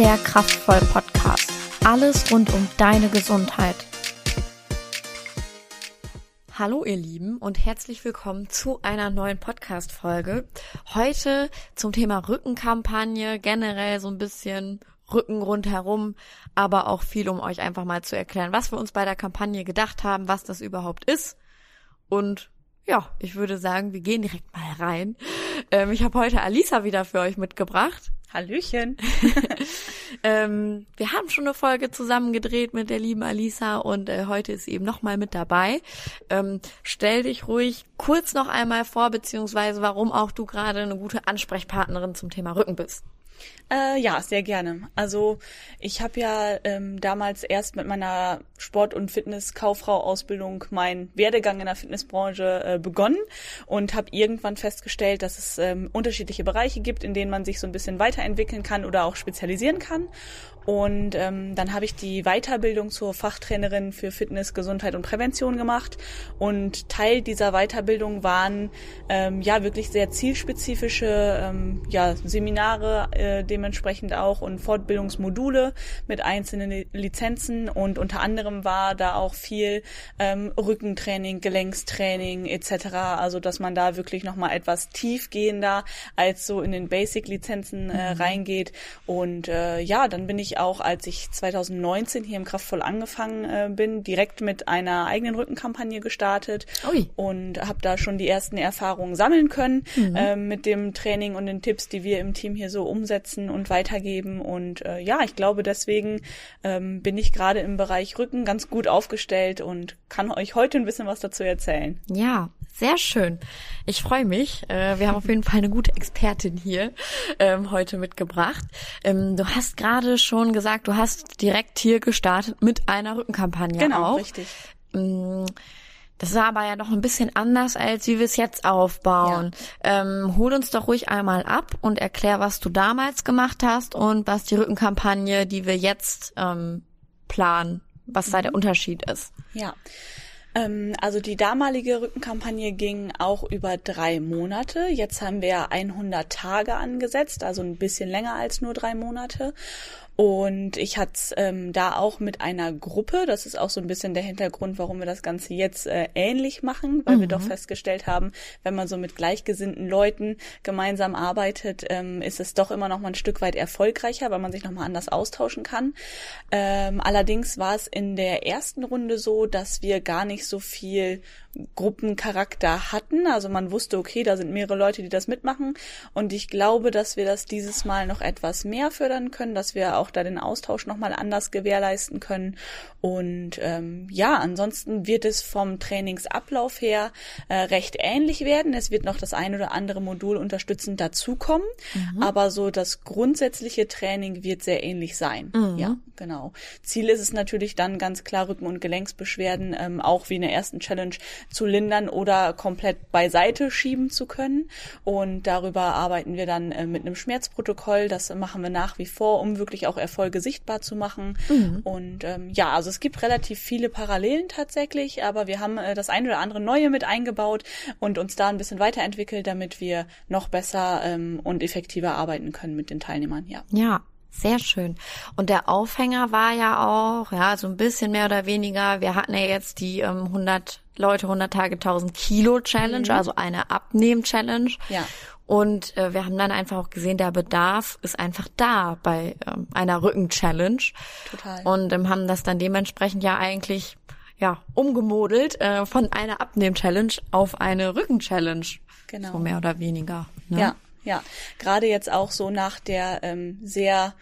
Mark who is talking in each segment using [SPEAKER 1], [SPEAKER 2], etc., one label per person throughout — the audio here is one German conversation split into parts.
[SPEAKER 1] der Kraftvoll Podcast. Alles rund um deine Gesundheit. Hallo ihr Lieben und herzlich willkommen zu einer neuen Podcast Folge. Heute zum Thema Rückenkampagne, generell so ein bisschen Rücken rundherum, aber auch viel, um euch einfach mal zu erklären, was wir uns bei der Kampagne gedacht haben, was das überhaupt ist und ja, ich würde sagen, wir gehen direkt mal rein. Ähm, ich habe heute Alisa wieder für euch mitgebracht.
[SPEAKER 2] Hallöchen.
[SPEAKER 1] ähm, wir haben schon eine Folge zusammen gedreht mit der lieben Alisa und äh, heute ist sie eben nochmal mit dabei. Ähm, stell dich ruhig kurz noch einmal vor, beziehungsweise warum auch du gerade eine gute Ansprechpartnerin zum Thema Rücken bist.
[SPEAKER 2] Äh, ja, sehr gerne. Also ich habe ja ähm, damals erst mit meiner Sport- und Fitness-Kauffrau-Ausbildung meinen Werdegang in der Fitnessbranche äh, begonnen und habe irgendwann festgestellt, dass es ähm, unterschiedliche Bereiche gibt, in denen man sich so ein bisschen weiterentwickeln kann oder auch spezialisieren kann. Und ähm, dann habe ich die Weiterbildung zur Fachtrainerin für Fitness, Gesundheit und Prävention gemacht. Und Teil dieser Weiterbildung waren ähm, ja wirklich sehr zielspezifische ähm, ja, Seminare äh, dementsprechend auch und Fortbildungsmodule mit einzelnen Lizenzen. Und unter anderem war da auch viel ähm, Rückentraining, Gelenkstraining etc. Also dass man da wirklich nochmal etwas tiefgehender als so in den Basic-Lizenzen äh, mhm. reingeht. Und äh, ja, dann bin ich ich auch, als ich 2019 hier im Kraftvoll angefangen äh, bin, direkt mit einer eigenen Rückenkampagne gestartet Ui. und habe da schon die ersten Erfahrungen sammeln können mhm. äh, mit dem Training und den Tipps, die wir im Team hier so umsetzen und weitergeben. Und äh, ja, ich glaube, deswegen ähm, bin ich gerade im Bereich Rücken ganz gut aufgestellt und kann euch heute ein bisschen was dazu erzählen.
[SPEAKER 1] Ja, sehr schön. Ich freue mich. Äh, wir haben auf jeden Fall eine gute Expertin hier ähm, heute mitgebracht. Ähm, du hast gerade schon gesagt, du hast direkt hier gestartet mit einer Rückenkampagne
[SPEAKER 2] genau,
[SPEAKER 1] auch.
[SPEAKER 2] richtig.
[SPEAKER 1] Mm, das war aber ja noch ein bisschen anders, als wie wir es jetzt aufbauen. Ja. Ähm, hol uns doch ruhig einmal ab und erklär, was du damals gemacht hast und was die Rückenkampagne, die wir jetzt ähm, planen, was mhm. da der Unterschied ist.
[SPEAKER 2] Ja. Ähm, also die damalige Rückenkampagne ging auch über drei Monate. Jetzt haben wir 100 Tage angesetzt, also ein bisschen länger als nur drei Monate. Und ich hatte ähm, da auch mit einer Gruppe, das ist auch so ein bisschen der Hintergrund, warum wir das Ganze jetzt äh, ähnlich machen, weil mhm. wir doch festgestellt haben, wenn man so mit gleichgesinnten Leuten gemeinsam arbeitet, ähm, ist es doch immer noch mal ein Stück weit erfolgreicher, weil man sich noch mal anders austauschen kann. Ähm, allerdings war es in der ersten Runde so, dass wir gar nicht so viel Gruppencharakter hatten. Also man wusste, okay, da sind mehrere Leute, die das mitmachen. Und ich glaube, dass wir das dieses Mal noch etwas mehr fördern können, dass wir auch da den Austausch nochmal anders gewährleisten können. Und ähm, ja, ansonsten wird es vom Trainingsablauf her äh, recht ähnlich werden. Es wird noch das ein oder andere Modul unterstützend dazukommen. Mhm. Aber so das grundsätzliche Training wird sehr ähnlich sein. Mhm. Ja, genau. Ziel ist es natürlich dann ganz klar Rücken- und Gelenksbeschwerden, ähm, auch wie in der ersten Challenge zu lindern oder komplett beiseite schieben zu können. Und darüber arbeiten wir dann äh, mit einem Schmerzprotokoll. Das machen wir nach wie vor, um wirklich auch Erfolge sichtbar zu machen. Mhm. Und ähm, ja, also es gibt relativ viele Parallelen tatsächlich, aber wir haben äh, das eine oder andere Neue mit eingebaut und uns da ein bisschen weiterentwickelt, damit wir noch besser ähm, und effektiver arbeiten können mit den Teilnehmern. Ja.
[SPEAKER 1] Ja, sehr schön. Und der Aufhänger war ja auch, ja, so ein bisschen mehr oder weniger. Wir hatten ja jetzt die ähm, 100 Leute, 100 Tage, 1000 Kilo Challenge, mhm. also eine Abnehm-Challenge.
[SPEAKER 2] Ja.
[SPEAKER 1] Und äh, wir haben dann einfach auch gesehen, der Bedarf ist einfach da bei ähm, einer Rücken-Challenge.
[SPEAKER 2] Total.
[SPEAKER 1] Und ähm, haben das dann dementsprechend ja eigentlich ja umgemodelt äh, von einer Abnehm-Challenge auf eine Rücken-Challenge. Genau. So mehr oder weniger.
[SPEAKER 2] Ne? Ja. Ja, gerade jetzt auch so nach der ähm, sehr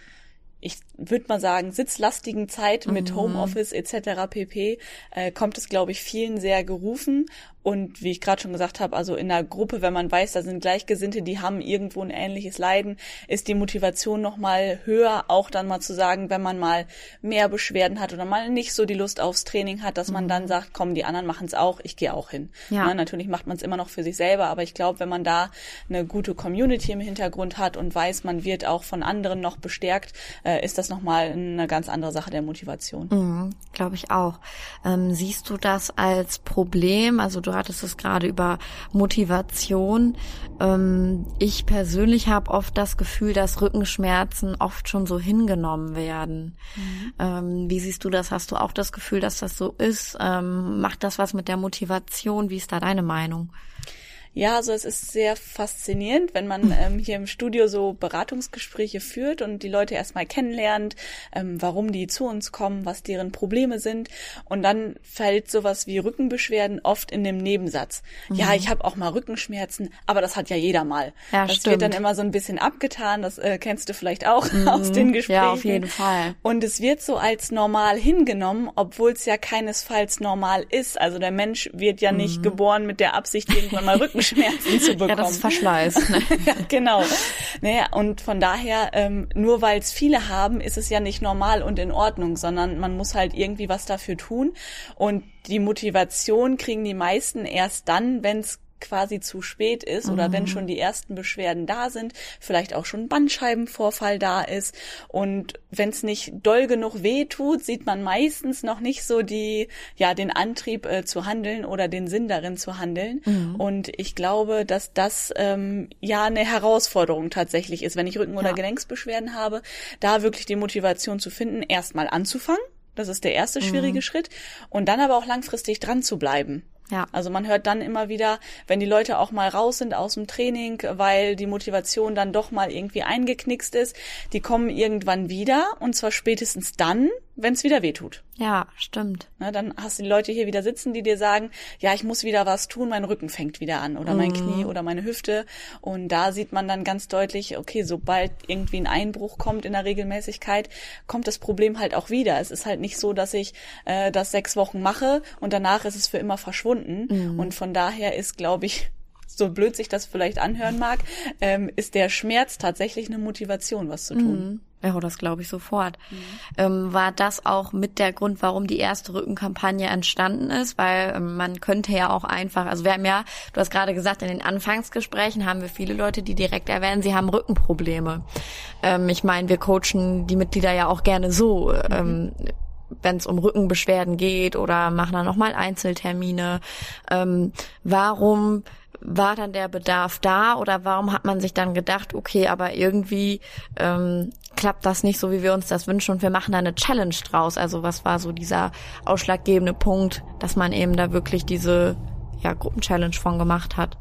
[SPEAKER 2] ich würde mal sagen, sitzlastigen Zeit mit mhm. Homeoffice etc. pp. Äh, kommt es, glaube ich, vielen sehr gerufen. Und wie ich gerade schon gesagt habe, also in einer Gruppe, wenn man weiß, da sind Gleichgesinnte, die haben irgendwo ein ähnliches Leiden, ist die Motivation noch mal höher, auch dann mal zu sagen, wenn man mal mehr Beschwerden hat oder mal nicht so die Lust aufs Training hat, dass man mhm. dann sagt, komm, die anderen machen es auch, ich gehe auch hin. Ja. Na, natürlich macht man es immer noch für sich selber, aber ich glaube, wenn man da eine gute Community im Hintergrund hat und weiß, man wird auch von anderen noch bestärkt, äh, ist das noch mal eine ganz andere Sache der Motivation.
[SPEAKER 1] Mhm, glaube ich auch. Ähm, siehst du das als Problem? Also du hattest es gerade über Motivation. Ähm, ich persönlich habe oft das Gefühl, dass Rückenschmerzen oft schon so hingenommen werden. Mhm. Ähm, wie siehst du das? Hast du auch das Gefühl, dass das so ist? Ähm, macht das was mit der Motivation? Wie ist da deine Meinung?
[SPEAKER 2] Ja, also es ist sehr faszinierend, wenn man ähm, hier im Studio so Beratungsgespräche führt und die Leute erstmal kennenlernt, ähm, warum die zu uns kommen, was deren Probleme sind. Und dann fällt sowas wie Rückenbeschwerden oft in dem Nebensatz. Mhm. Ja, ich habe auch mal Rückenschmerzen, aber das hat ja jeder mal. Ja, das stimmt. wird dann immer so ein bisschen abgetan, das äh, kennst du vielleicht auch mhm. aus den Gesprächen. Ja,
[SPEAKER 1] auf jeden Fall.
[SPEAKER 2] Und es wird so als normal hingenommen, obwohl es ja keinesfalls normal ist. Also der Mensch wird ja nicht mhm. geboren mit der Absicht, irgendwann mal Rückenschmerzen Rückenschmerzen zu bekommen. Ja,
[SPEAKER 1] das ist Verschleiß. Ne?
[SPEAKER 2] ja, genau. Naja, und von daher, ähm, nur weil es viele haben, ist es ja nicht normal und in Ordnung, sondern man muss halt irgendwie was dafür tun. Und die Motivation kriegen die meisten erst dann, wenn es quasi zu spät ist oder mhm. wenn schon die ersten Beschwerden da sind, vielleicht auch schon Bandscheibenvorfall da ist und wenn es nicht doll genug weh tut, sieht man meistens noch nicht so die ja den Antrieb äh, zu handeln oder den Sinn darin zu handeln mhm. und ich glaube, dass das ähm, ja eine Herausforderung tatsächlich ist, wenn ich Rücken- oder ja. Gelenksbeschwerden habe, da wirklich die Motivation zu finden, erstmal anzufangen. Das ist der erste schwierige mhm. Schritt. Und dann aber auch langfristig dran zu bleiben. Ja. Also man hört dann immer wieder, wenn die Leute auch mal raus sind aus dem Training, weil die Motivation dann doch mal irgendwie eingeknickst ist, die kommen irgendwann wieder und zwar spätestens dann, wenn es wieder wehtut.
[SPEAKER 1] Ja, stimmt.
[SPEAKER 2] Na, dann hast du die Leute hier wieder sitzen, die dir sagen, ja, ich muss wieder was tun, mein Rücken fängt wieder an oder mein mhm. Knie oder meine Hüfte. Und da sieht man dann ganz deutlich, okay, sobald irgendwie ein Einbruch kommt in der Regelmäßigkeit, kommt das Problem halt auch wieder. Es ist halt nicht so, dass ich äh, das sechs Wochen mache und danach ist es für immer verschwunden. Mhm. Und von daher ist, glaube ich, so blöd sich das vielleicht anhören mag, ähm, ist der Schmerz tatsächlich eine Motivation, was zu tun.
[SPEAKER 1] Mhm. Ja, das glaube ich sofort. Mhm. Ähm, war das auch mit der Grund, warum die erste Rückenkampagne entstanden ist? Weil ähm, man könnte ja auch einfach, also wir haben ja, du hast gerade gesagt, in den Anfangsgesprächen haben wir viele Leute, die direkt erwähnen, sie haben Rückenprobleme. Ähm, ich meine, wir coachen die Mitglieder ja auch gerne so. Mhm. Ähm, wenn es um Rückenbeschwerden geht oder machen dann nochmal Einzeltermine. Ähm, warum war dann der Bedarf da oder warum hat man sich dann gedacht, okay, aber irgendwie ähm, klappt das nicht so, wie wir uns das wünschen und wir machen da eine Challenge draus. Also was war so dieser ausschlaggebende Punkt, dass man eben da wirklich diese ja, Gruppenchallenge von gemacht hat?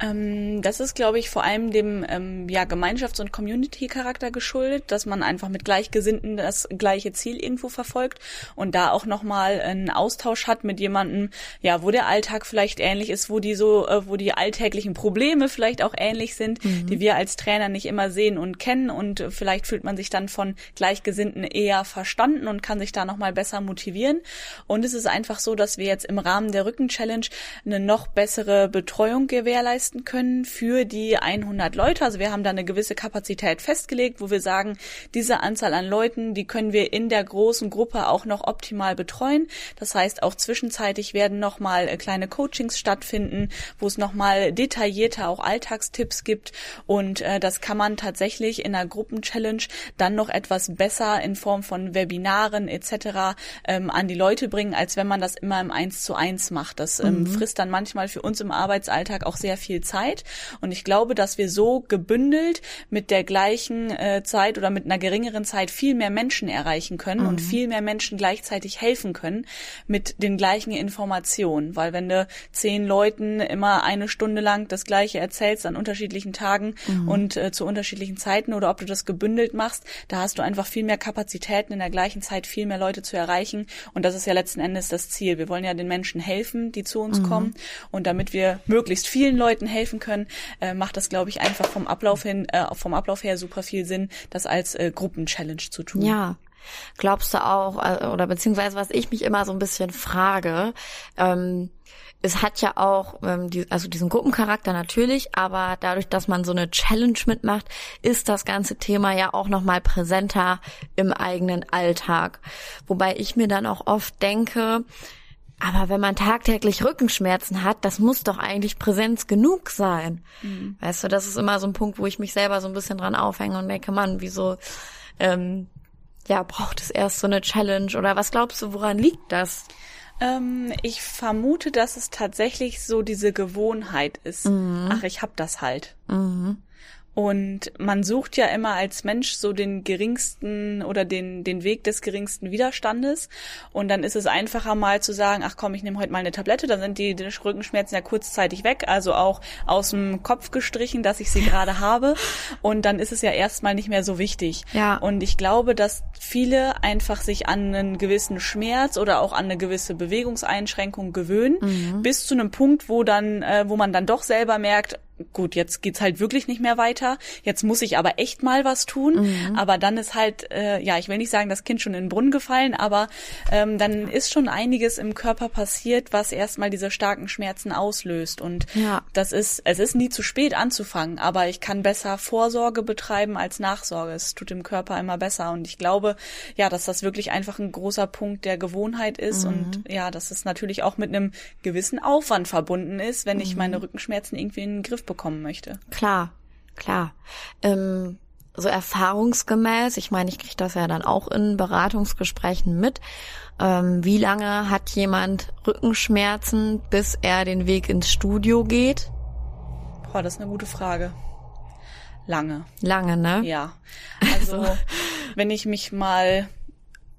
[SPEAKER 2] Ähm, das ist, glaube ich, vor allem dem ähm, ja, Gemeinschafts- und Community-Charakter geschuldet, dass man einfach mit Gleichgesinnten das gleiche Ziel irgendwo verfolgt und da auch nochmal einen Austausch hat mit jemandem, ja, wo der Alltag vielleicht ähnlich ist, wo die so, äh, wo die alltäglichen Probleme vielleicht auch ähnlich sind, mhm. die wir als Trainer nicht immer sehen und kennen und vielleicht fühlt man sich dann von Gleichgesinnten eher verstanden und kann sich da nochmal besser motivieren. Und es ist einfach so, dass wir jetzt im Rahmen der Rücken-Challenge eine noch bessere Betreuung gewährleisten leisten können für die 100 Leute. Also wir haben da eine gewisse Kapazität festgelegt, wo wir sagen, diese Anzahl an Leuten, die können wir in der großen Gruppe auch noch optimal betreuen. Das heißt, auch zwischenzeitlich werden nochmal äh, kleine Coachings stattfinden, wo es nochmal detaillierter auch Alltagstipps gibt. Und äh, das kann man tatsächlich in einer Gruppenchallenge dann noch etwas besser in Form von Webinaren etc. Ähm, an die Leute bringen, als wenn man das immer im Eins zu eins macht. Das ähm, mhm. frisst dann manchmal für uns im Arbeitsalltag auch sehr viel viel Zeit. Und ich glaube, dass wir so gebündelt mit der gleichen äh, Zeit oder mit einer geringeren Zeit viel mehr Menschen erreichen können mhm. und viel mehr Menschen gleichzeitig helfen können mit den gleichen Informationen. Weil wenn du zehn Leuten immer eine Stunde lang das Gleiche erzählst an unterschiedlichen Tagen mhm. und äh, zu unterschiedlichen Zeiten oder ob du das gebündelt machst, da hast du einfach viel mehr Kapazitäten in der gleichen Zeit viel mehr Leute zu erreichen. Und das ist ja letzten Endes das Ziel. Wir wollen ja den Menschen helfen, die zu uns mhm. kommen. Und damit wir möglichst vielen Leuten Leuten helfen können, äh, macht das, glaube ich, einfach vom Ablauf hin, äh, vom Ablauf her super viel Sinn, das als äh, Gruppenchallenge zu tun.
[SPEAKER 1] Ja. Glaubst du auch, äh, oder beziehungsweise was ich mich immer so ein bisschen frage, ähm, es hat ja auch, ähm, die, also diesen Gruppencharakter natürlich, aber dadurch, dass man so eine Challenge mitmacht, ist das ganze Thema ja auch nochmal präsenter im eigenen Alltag. Wobei ich mir dann auch oft denke, aber wenn man tagtäglich Rückenschmerzen hat, das muss doch eigentlich Präsenz genug sein. Mhm. Weißt du, das ist immer so ein Punkt, wo ich mich selber so ein bisschen dran aufhänge und denke, Mann, wieso, ähm, ja, braucht es erst so eine Challenge oder was glaubst du, woran liegt das?
[SPEAKER 2] Ähm, ich vermute, dass es tatsächlich so diese Gewohnheit ist. Mhm. Ach, ich hab das halt. Mhm. Und man sucht ja immer als Mensch so den geringsten oder den, den Weg des geringsten Widerstandes. Und dann ist es einfacher mal zu sagen, ach komm, ich nehme heute mal eine Tablette, dann sind die, die Rückenschmerzen ja kurzzeitig weg, also auch aus dem Kopf gestrichen, dass ich sie gerade habe. Und dann ist es ja erstmal nicht mehr so wichtig.
[SPEAKER 1] Ja.
[SPEAKER 2] Und ich glaube, dass viele einfach sich an einen gewissen Schmerz oder auch an eine gewisse Bewegungseinschränkung gewöhnen, mhm. bis zu einem Punkt, wo dann, äh, wo man dann doch selber merkt, gut, jetzt geht's halt wirklich nicht mehr weiter. Jetzt muss ich aber echt mal was tun. Mhm. Aber dann ist halt, äh, ja, ich will nicht sagen, das Kind schon in den Brunnen gefallen, aber ähm, dann ist schon einiges im Körper passiert, was erstmal diese starken Schmerzen auslöst. Und ja. das ist, es ist nie zu spät anzufangen, aber ich kann besser Vorsorge betreiben als Nachsorge. Es tut dem Körper immer besser. Und ich glaube, ja, dass das wirklich einfach ein großer Punkt der Gewohnheit ist mhm. und ja, dass es natürlich auch mit einem gewissen Aufwand verbunden ist, wenn ich mhm. meine Rückenschmerzen irgendwie in den Griff bekommen möchte.
[SPEAKER 1] Klar, klar. Ähm, so erfahrungsgemäß, ich meine, ich kriege das ja dann auch in Beratungsgesprächen mit. Ähm, wie lange hat jemand Rückenschmerzen, bis er den Weg ins Studio geht?
[SPEAKER 2] Boah, das ist eine gute Frage. Lange.
[SPEAKER 1] Lange, ne?
[SPEAKER 2] Ja. Also, also. wenn ich mich mal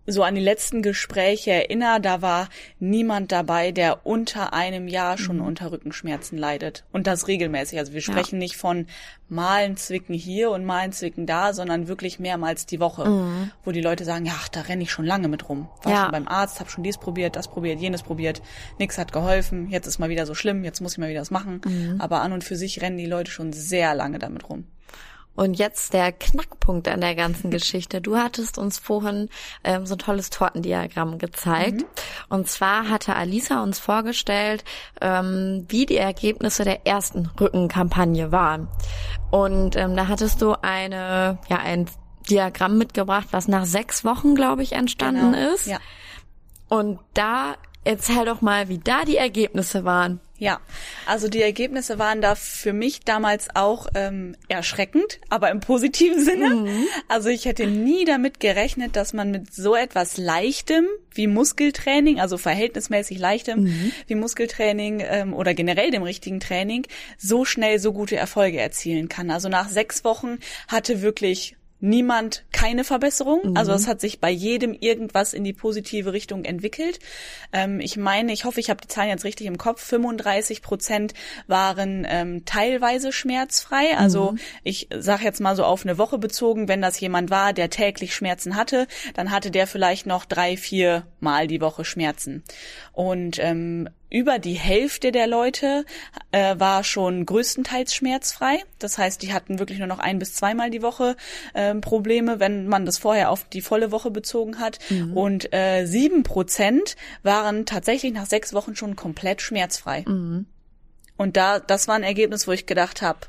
[SPEAKER 2] so an die letzten Gespräche erinnere, da war niemand dabei, der unter einem Jahr schon mhm. unter Rückenschmerzen leidet. Und das regelmäßig. Also wir sprechen ja. nicht von malen Zwicken hier und malen Zwicken da, sondern wirklich mehrmals die Woche, mhm. wo die Leute sagen, ja, da renne ich schon lange mit rum. War ja. schon beim Arzt, habe schon dies probiert, das probiert, jenes probiert, nichts hat geholfen, jetzt ist mal wieder so schlimm, jetzt muss ich mal wieder was machen. Mhm. Aber an und für sich rennen die Leute schon sehr lange damit rum.
[SPEAKER 1] Und jetzt der Knackpunkt an der ganzen Geschichte. Du hattest uns vorhin ähm, so ein tolles Tortendiagramm gezeigt. Mhm. Und zwar hatte Alisa uns vorgestellt, ähm, wie die Ergebnisse der ersten Rückenkampagne waren. Und ähm, da hattest du eine, ja, ein Diagramm mitgebracht, was nach sechs Wochen, glaube ich, entstanden genau. ist. Ja. Und da erzähl doch mal, wie da die Ergebnisse waren.
[SPEAKER 2] Ja, also die Ergebnisse waren da für mich damals auch ähm, erschreckend, aber im positiven Sinne. Mhm. Also ich hätte nie damit gerechnet, dass man mit so etwas Leichtem wie Muskeltraining, also verhältnismäßig Leichtem mhm. wie Muskeltraining ähm, oder generell dem richtigen Training, so schnell so gute Erfolge erzielen kann. Also nach sechs Wochen hatte wirklich niemand keine Verbesserung. Mhm. Also es hat sich bei jedem irgendwas in die positive Richtung entwickelt. Ähm, ich meine, ich hoffe, ich habe die Zahlen jetzt richtig im Kopf. 35 Prozent waren ähm, teilweise schmerzfrei. Also mhm. ich sage jetzt mal so auf eine Woche bezogen, wenn das jemand war, der täglich Schmerzen hatte, dann hatte der vielleicht noch drei, vier Mal die Woche Schmerzen. Und ähm, über die Hälfte der Leute äh, war schon größtenteils schmerzfrei. Das heißt, die hatten wirklich nur noch ein bis zweimal die Woche äh, Probleme, wenn man das vorher auf die volle Woche bezogen hat. Mhm. Und äh, sieben Prozent waren tatsächlich nach sechs Wochen schon komplett schmerzfrei. Mhm. Und da, das war ein Ergebnis, wo ich gedacht habe,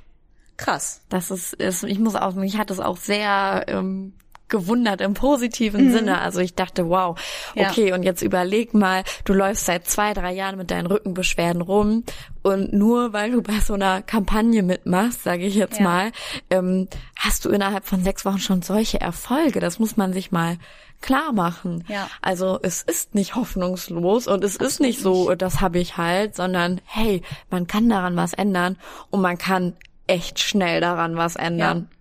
[SPEAKER 2] krass.
[SPEAKER 1] Das ist, ist, ich muss auch, mich hat es auch sehr ähm, gewundert im positiven mhm. Sinne. Also ich dachte, wow, okay, ja. und jetzt überleg mal, du läufst seit zwei, drei Jahren mit deinen Rückenbeschwerden rum und nur weil du bei so einer Kampagne mitmachst, sage ich jetzt ja. mal, ähm, hast du innerhalb von sechs Wochen schon solche Erfolge. Das muss man sich mal klar machen.
[SPEAKER 2] Ja.
[SPEAKER 1] Also es ist nicht hoffnungslos und es Absolut ist nicht so, das habe ich halt, sondern hey, man kann daran was ändern und man kann echt schnell daran was ändern.
[SPEAKER 2] Ja,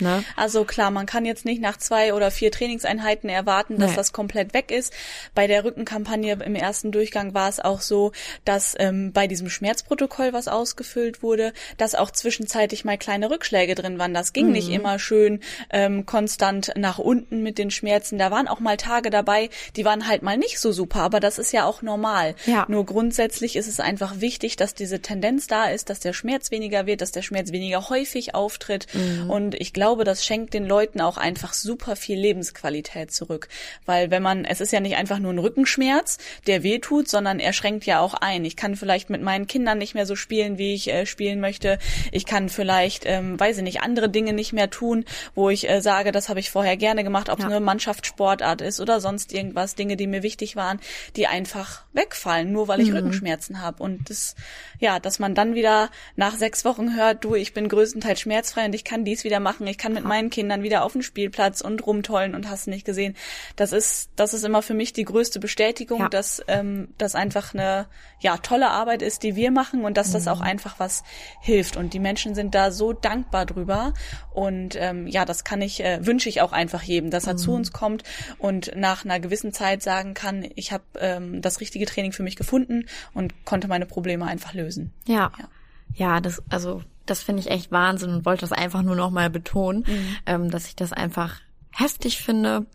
[SPEAKER 2] ne? also klar, man kann jetzt nicht nach zwei oder vier Trainingseinheiten erwarten, dass nee. das komplett weg ist. Bei der Rückenkampagne im ersten Durchgang war es auch so, dass ähm, bei diesem Schmerzprotokoll, was ausgefüllt wurde, dass auch zwischenzeitlich mal kleine Rückschläge drin waren. Das ging mhm. nicht immer schön ähm, konstant nach unten mit den Schmerzen. Da waren auch mal Tage dabei, die waren halt mal nicht so super, aber das ist ja auch normal.
[SPEAKER 1] Ja.
[SPEAKER 2] Nur grundsätzlich ist es einfach wichtig, dass diese Tendenz da ist, dass der Schmerz weniger wird, dass der Schmerz weniger häufig auftritt mhm. und und ich glaube, das schenkt den Leuten auch einfach super viel Lebensqualität zurück. Weil wenn man, es ist ja nicht einfach nur ein Rückenschmerz, der weh tut, sondern er schränkt ja auch ein. Ich kann vielleicht mit meinen Kindern nicht mehr so spielen, wie ich äh, spielen möchte. Ich kann vielleicht, ähm, weiß ich nicht, andere Dinge nicht mehr tun, wo ich äh, sage, das habe ich vorher gerne gemacht, ob es ja. nur Mannschaftssportart ist oder sonst irgendwas, Dinge, die mir wichtig waren, die einfach wegfallen, nur weil ich mhm. Rückenschmerzen habe. Und das, ja, dass man dann wieder nach sechs Wochen hört, du, ich bin größtenteils schmerzfrei und ich kann dies wieder machen. Ich kann mit meinen Kindern wieder auf den Spielplatz und rumtollen und hast nicht gesehen. Das ist, das ist immer für mich die größte Bestätigung, ja. dass ähm, das einfach eine ja tolle Arbeit ist, die wir machen und dass mhm. das auch einfach was hilft. Und die Menschen sind da so dankbar drüber. Und ähm, ja, das kann ich, äh, wünsche ich auch einfach jedem, dass er mhm. zu uns kommt und nach einer gewissen Zeit sagen kann, ich habe ähm, das richtige Training für mich gefunden und konnte meine Probleme einfach lösen.
[SPEAKER 1] Ja. Ja, ja das, also das finde ich echt Wahnsinn und wollte das einfach nur noch mal betonen, mhm. ähm, dass ich das einfach heftig finde,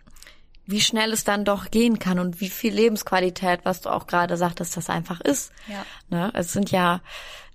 [SPEAKER 1] wie schnell es dann doch gehen kann und wie viel Lebensqualität, was du auch gerade sagtest, das einfach ist. Ja. Ne? Es sind ja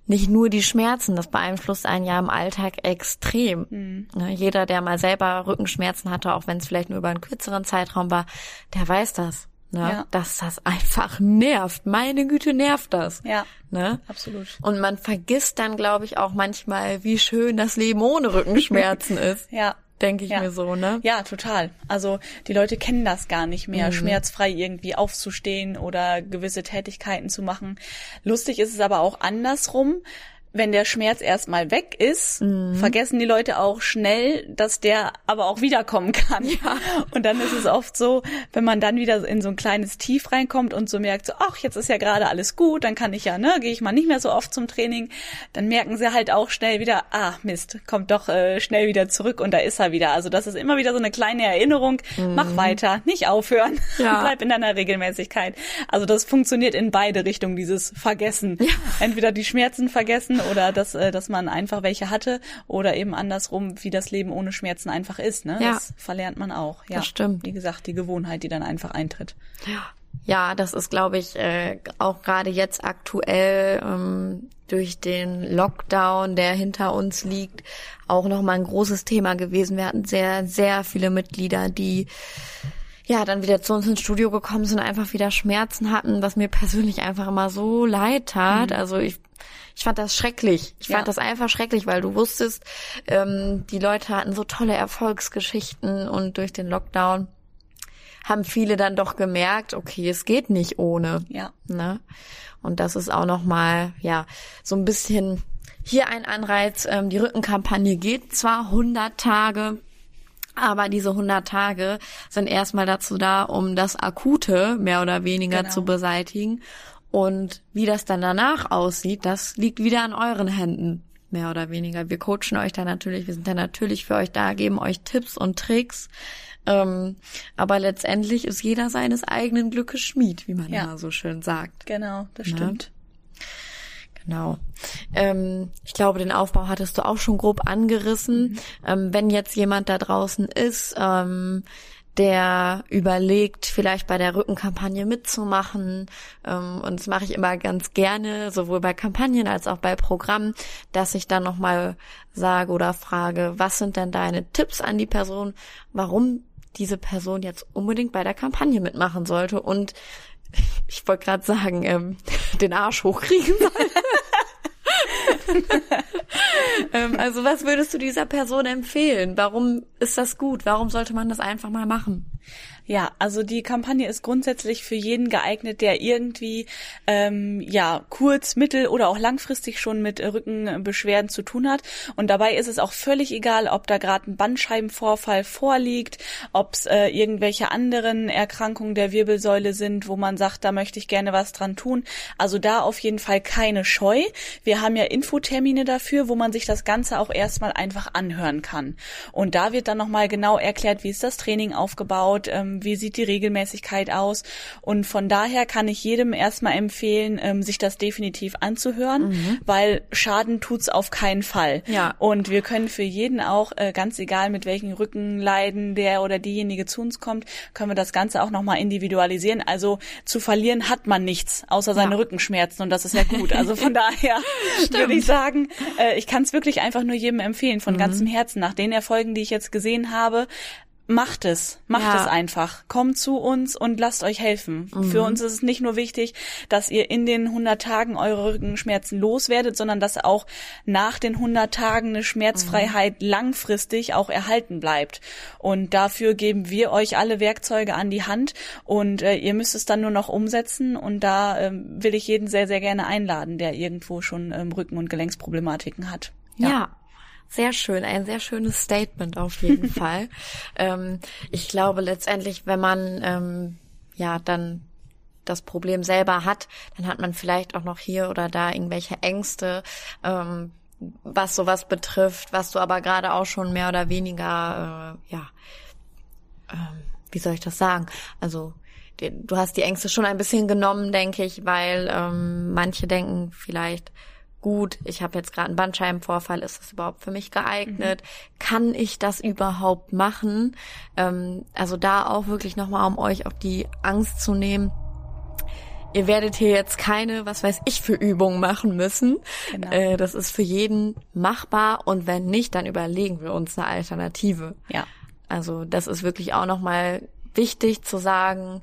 [SPEAKER 1] nicht nur die Schmerzen, das beeinflusst einen ja im Alltag extrem. Mhm. Ne? Jeder, der mal selber Rückenschmerzen hatte, auch wenn es vielleicht nur über einen kürzeren Zeitraum war, der weiß das ne? Ja. dass das einfach nervt. Meine Güte, nervt das.
[SPEAKER 2] Ja, ne? absolut.
[SPEAKER 1] Und man vergisst dann, glaube ich, auch manchmal, wie schön das Leben ohne Rückenschmerzen ist.
[SPEAKER 2] ja.
[SPEAKER 1] Denke ich
[SPEAKER 2] ja.
[SPEAKER 1] mir so, ne?
[SPEAKER 2] Ja, total. Also die Leute kennen das gar nicht mehr, mhm. schmerzfrei irgendwie aufzustehen oder gewisse Tätigkeiten zu machen. Lustig ist es aber auch andersrum wenn der Schmerz erstmal weg ist, mhm. vergessen die Leute auch schnell, dass der aber auch wiederkommen kann. Ja. Und dann ist es oft so, wenn man dann wieder in so ein kleines Tief reinkommt und so merkt, so, ach, jetzt ist ja gerade alles gut, dann kann ich ja, ne, gehe ich mal nicht mehr so oft zum Training, dann merken sie halt auch schnell wieder, ah, Mist, kommt doch äh, schnell wieder zurück und da ist er wieder. Also das ist immer wieder so eine kleine Erinnerung, mhm. mach weiter, nicht aufhören, ja. bleib in deiner Regelmäßigkeit. Also das funktioniert in beide Richtungen, dieses Vergessen. Ja. Entweder die Schmerzen vergessen oder dass, äh, dass man einfach welche hatte oder eben andersrum, wie das Leben ohne Schmerzen einfach ist. Ne? Ja. Das verlernt man auch. Ja,
[SPEAKER 1] das stimmt.
[SPEAKER 2] Wie gesagt, die Gewohnheit, die dann einfach eintritt.
[SPEAKER 1] Ja. Ja, das ist, glaube ich, äh, auch gerade jetzt aktuell ähm, durch den Lockdown, der hinter uns liegt, auch nochmal ein großes Thema gewesen. Wir hatten sehr, sehr viele Mitglieder, die ja dann wieder zu uns ins Studio gekommen sind, einfach wieder Schmerzen hatten, was mir persönlich einfach immer so leid tat. Mhm. Also ich ich fand das schrecklich. Ich ja. fand das einfach schrecklich, weil du wusstest, ähm, die Leute hatten so tolle Erfolgsgeschichten und durch den Lockdown haben viele dann doch gemerkt, okay, es geht nicht ohne.
[SPEAKER 2] Ja.
[SPEAKER 1] Ne? Und das ist auch noch mal ja so ein bisschen hier ein Anreiz. Ähm, die Rückenkampagne geht zwar 100 Tage, aber diese 100 Tage sind erstmal dazu da, um das Akute mehr oder weniger genau. zu beseitigen. Und wie das dann danach aussieht, das liegt wieder an euren Händen, mehr oder weniger. Wir coachen euch da natürlich, wir sind da natürlich für euch da, geben euch Tipps und Tricks. Ähm, aber letztendlich ist jeder seines eigenen Glückes Schmied, wie man ja. immer so schön sagt.
[SPEAKER 2] Genau, das ne? stimmt.
[SPEAKER 1] Genau. Ähm, ich glaube, den Aufbau hattest du auch schon grob angerissen. Mhm. Ähm, wenn jetzt jemand da draußen ist, ähm, der überlegt, vielleicht bei der Rückenkampagne mitzumachen. Ähm, und das mache ich immer ganz gerne, sowohl bei Kampagnen als auch bei Programmen, dass ich dann nochmal sage oder frage, was sind denn deine Tipps an die Person, warum diese Person jetzt unbedingt bei der Kampagne mitmachen sollte und ich wollte gerade sagen, ähm, den Arsch hochkriegen soll. ähm, also was würdest du dieser Person empfehlen? Warum ist das gut? Warum sollte man das einfach mal machen?
[SPEAKER 2] Ja, also die Kampagne ist grundsätzlich für jeden geeignet, der irgendwie ähm, ja kurz, mittel oder auch langfristig schon mit Rückenbeschwerden zu tun hat. Und dabei ist es auch völlig egal, ob da gerade ein Bandscheibenvorfall vorliegt, ob es äh, irgendwelche anderen Erkrankungen der Wirbelsäule sind, wo man sagt, da möchte ich gerne was dran tun. Also da auf jeden Fall keine Scheu. Wir haben ja Infotermine dafür, wo man sich das Ganze auch erstmal einfach anhören kann. Und da wird dann nochmal genau erklärt, wie ist das Training aufgebaut, ähm, wie sieht die Regelmäßigkeit aus. Und von daher kann ich jedem erstmal empfehlen, ähm, sich das definitiv anzuhören, mhm. weil Schaden tut's auf keinen Fall.
[SPEAKER 1] Ja.
[SPEAKER 2] Und wir können für jeden auch, äh, ganz egal mit welchen Rückenleiden der oder diejenige zu uns kommt, können wir das Ganze auch nochmal individualisieren. Also zu verlieren hat man nichts, außer seine ja. Rückenschmerzen und das ist ja gut. Also von daher würde ich sagen, äh, ich kann es wirklich einfach nur jedem empfehlen, von mhm. ganzem Herzen. Nach den Erfolgen, die ich jetzt gesehen habe, Macht es, macht ja. es einfach. Kommt zu uns und lasst euch helfen. Mhm. Für uns ist es nicht nur wichtig, dass ihr in den 100 Tagen eure Rückenschmerzen loswerdet, sondern dass auch nach den 100 Tagen eine Schmerzfreiheit mhm. langfristig auch erhalten bleibt. Und dafür geben wir euch alle Werkzeuge an die Hand und äh, ihr müsst es dann nur noch umsetzen. Und da ähm, will ich jeden sehr, sehr gerne einladen, der irgendwo schon ähm, Rücken- und Gelenksproblematiken hat.
[SPEAKER 1] ja. ja Sehr schön, ein sehr schönes Statement auf jeden Fall. Ähm, ich glaube letztendlich, wenn man ähm, ja dann das Problem selber hat, dann hat man vielleicht auch noch hier oder da irgendwelche Ängste, ähm, was sowas betrifft, was du aber gerade auch schon mehr oder weniger, äh, ja, ähm, wie soll ich das sagen? Also du hast die Ängste schon ein bisschen genommen, denke ich, weil ähm, manche denken vielleicht, gut, ich habe jetzt gerade einen Bandscheibenvorfall, ist das überhaupt für mich geeignet? Mhm. Kann ich das überhaupt machen? Ähm, also da auch wirklich nochmal, um euch auch die Angst zu nehmen. Ihr werdet hier jetzt keine, was weiß ich, für Übungen machen müssen. Genau. Äh, das ist für jeden machbar und wenn nicht, dann überlegen wir uns eine Alternative.
[SPEAKER 2] Ja.
[SPEAKER 1] Also das ist wirklich auch nochmal wichtig zu sagen,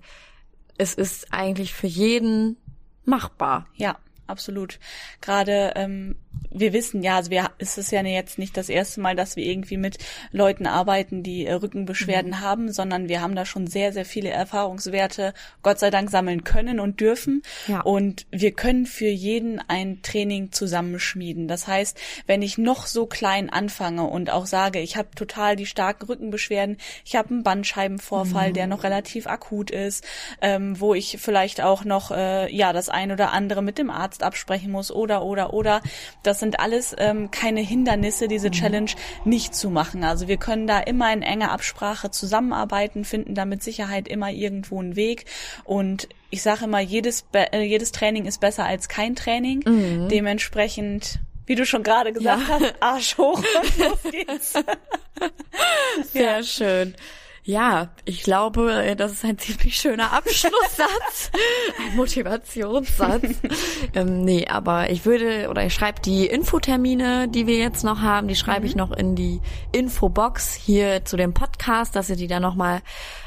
[SPEAKER 1] es ist eigentlich für jeden machbar.
[SPEAKER 2] Ja, absolut. Gerade ähm, wir wissen ja, also wir, es ist ja jetzt nicht das erste Mal, dass wir irgendwie mit Leuten arbeiten, die äh, Rückenbeschwerden mhm. haben, sondern wir haben da schon sehr, sehr viele Erfahrungswerte, Gott sei Dank, sammeln können und dürfen. Ja. Und wir können für jeden ein Training zusammenschmieden. Das heißt, wenn ich noch so klein anfange und auch sage, ich habe total die starken Rückenbeschwerden, ich habe einen Bandscheibenvorfall, mhm. der noch relativ akut ist, ähm, wo ich vielleicht auch noch äh, ja das ein oder andere mit dem Arzt absprechen muss oder oder oder das sind alles ähm, keine Hindernisse, diese mhm. Challenge nicht zu machen. Also wir können da immer in enger Absprache zusammenarbeiten, finden da mit Sicherheit immer irgendwo einen Weg. Und ich sage immer, jedes, äh, jedes Training ist besser als kein Training. Mhm. Dementsprechend wie du schon gerade gesagt ja. hast, Arsch hoch und los geht's.
[SPEAKER 1] Sehr ja. schön. Ja, ich glaube, äh, das ist ein ziemlich schöner Abschlusssatz, ein Motivationssatz. ähm, nee, aber ich würde oder ich schreibe die Infotermine, die wir jetzt noch haben, die schreibe mhm. ich noch in die Infobox hier zu dem Podcast, dass ihr die dann nochmal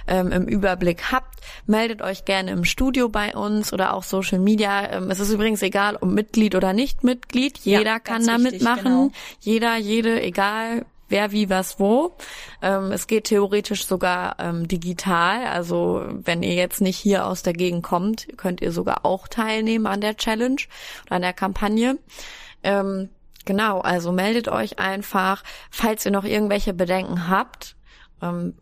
[SPEAKER 1] ähm, im Überblick habt. Meldet euch gerne im Studio bei uns oder auch Social Media. Ähm, es ist übrigens egal, ob Mitglied oder nicht Mitglied. Jeder ja, kann da mitmachen. Genau. Jeder, jede, egal wer wie was wo. Ähm, es geht theoretisch sogar ähm, digital. Also wenn ihr jetzt nicht hier aus der Gegend kommt, könnt ihr sogar auch teilnehmen an der Challenge oder an der Kampagne. Ähm, genau, also meldet euch einfach, falls ihr noch irgendwelche Bedenken habt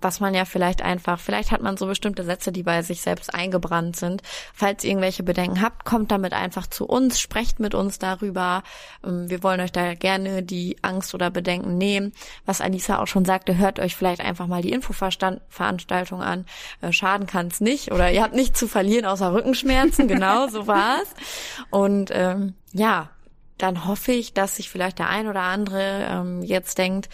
[SPEAKER 1] was man ja vielleicht einfach, vielleicht hat man so bestimmte Sätze, die bei sich selbst eingebrannt sind. Falls ihr irgendwelche Bedenken habt, kommt damit einfach zu uns, sprecht mit uns darüber. Ähm, wir wollen euch da gerne die Angst oder Bedenken nehmen. Was Anissa auch schon sagte, hört euch vielleicht einfach mal die Infoveranstaltung an. Äh, schaden kann es nicht oder ihr habt nichts zu verlieren außer Rückenschmerzen. genau, so war's. Und ähm, ja, dann hoffe ich, dass sich vielleicht der ein oder andere ähm, jetzt denkt,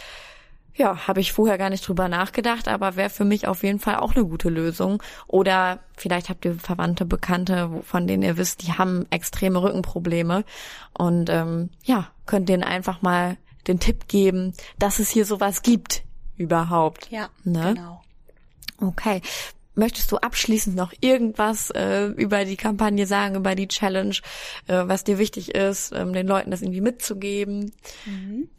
[SPEAKER 1] ja, habe ich vorher gar nicht drüber nachgedacht, aber wäre für mich auf jeden Fall auch eine gute Lösung. Oder vielleicht habt ihr Verwandte, Bekannte, von denen ihr wisst, die haben extreme Rückenprobleme. Und ähm, ja, könnt denen einfach mal den Tipp geben, dass es hier sowas gibt überhaupt.
[SPEAKER 2] Ja, ne? genau.
[SPEAKER 1] Okay. Möchtest du abschließend noch irgendwas äh, über die Kampagne sagen, über die Challenge, äh, was dir wichtig ist, ähm, den Leuten das irgendwie mitzugeben?
[SPEAKER 2] Mhm.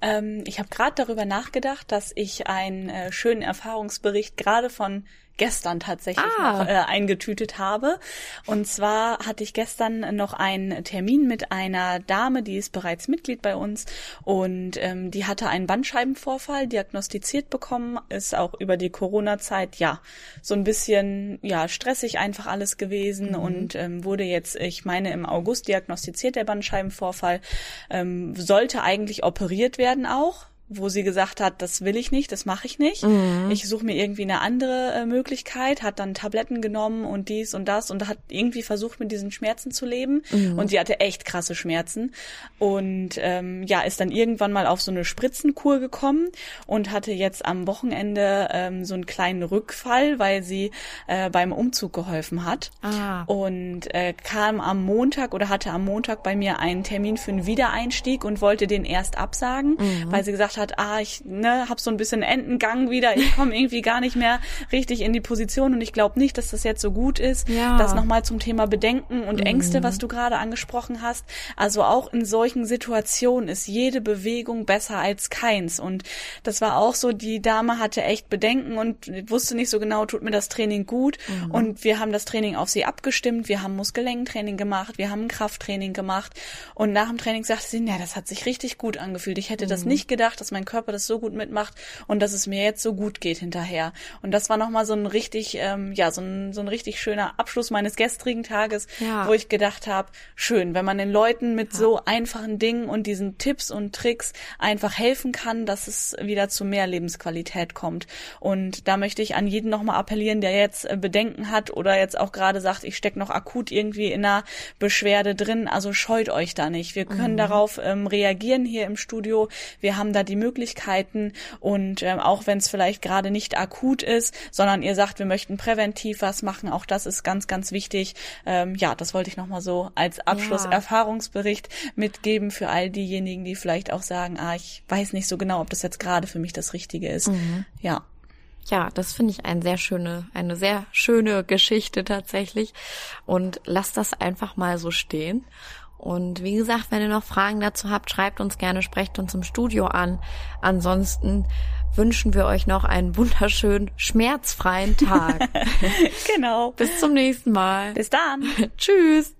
[SPEAKER 2] Ähm, ich habe gerade darüber nachgedacht, dass ich einen äh, schönen Erfahrungsbericht gerade von gestern tatsächlich ah. noch äh, eingetütet habe. Und zwar hatte ich gestern noch einen Termin mit einer Dame, die ist bereits Mitglied bei uns und ähm, die hatte einen Bandscheibenvorfall diagnostiziert bekommen, ist auch über die Corona-Zeit ja so ein bisschen ja stressig einfach alles gewesen mhm. und ähm, wurde jetzt, ich meine, im August diagnostiziert der Bandscheibenvorfall, ähm, sollte eigentlich operiert werden auch wo sie gesagt hat, das will ich nicht, das mache ich nicht. Mhm. Ich suche mir irgendwie eine andere äh, Möglichkeit, hat dann Tabletten genommen und dies und das und hat irgendwie versucht, mit diesen Schmerzen zu leben. Mhm. Und sie hatte echt krasse Schmerzen. Und ähm, ja, ist dann irgendwann mal auf so eine Spritzenkur gekommen und hatte jetzt am Wochenende ähm, so einen kleinen Rückfall, weil sie äh, beim Umzug geholfen hat. Ah. Und äh, kam am Montag oder hatte am Montag bei mir einen Termin für einen Wiedereinstieg und wollte den erst absagen, mhm. weil sie gesagt hat, hat, ah, ich ne, habe so ein bisschen Entengang wieder, ich komme irgendwie gar nicht mehr richtig in die Position und ich glaube nicht, dass das jetzt so gut ist. Ja. Das nochmal zum Thema Bedenken und Ängste, mhm. was du gerade angesprochen hast. Also auch in solchen Situationen ist jede Bewegung besser als keins. Und das war auch so, die Dame hatte echt Bedenken und wusste nicht so genau, tut mir das Training gut. Mhm. Und wir haben das Training auf sie abgestimmt, wir haben Muskellenkentraining gemacht, wir haben Krafttraining gemacht. Und nach dem Training sagte sie, ja, das hat sich richtig gut angefühlt. Ich hätte mhm. das nicht gedacht, das mein Körper das so gut mitmacht und dass es mir jetzt so gut geht hinterher. Und das war nochmal so ein richtig, ähm, ja, so ein, so ein richtig schöner Abschluss meines gestrigen Tages, ja. wo ich gedacht habe, schön, wenn man den Leuten mit ja. so einfachen Dingen und diesen Tipps und Tricks einfach helfen kann, dass es wieder zu mehr Lebensqualität kommt. Und da möchte ich an jeden nochmal appellieren, der jetzt äh, Bedenken hat oder jetzt auch gerade sagt, ich stecke noch akut irgendwie in einer Beschwerde drin. Also scheut euch da nicht. Wir können mhm. darauf ähm, reagieren hier im Studio. Wir haben da die Möglichkeiten und ähm, auch wenn es vielleicht gerade nicht akut ist, sondern ihr sagt, wir möchten präventiv was machen, auch das ist ganz, ganz wichtig. Ähm, ja, das wollte ich nochmal so als Abschluss-Erfahrungsbericht mitgeben für all diejenigen, die vielleicht auch sagen, ah, ich weiß nicht so genau, ob das jetzt gerade für mich das Richtige ist. Mhm. Ja.
[SPEAKER 1] Ja, das finde ich eine sehr schöne, eine sehr schöne Geschichte tatsächlich. Und lasst das einfach mal so stehen. Und wie gesagt, wenn ihr noch Fragen dazu habt, schreibt uns gerne, sprecht uns im Studio an. Ansonsten wünschen wir euch noch einen wunderschönen, schmerzfreien Tag.
[SPEAKER 2] genau.
[SPEAKER 1] Bis zum nächsten Mal.
[SPEAKER 2] Bis dann.
[SPEAKER 1] Tschüss.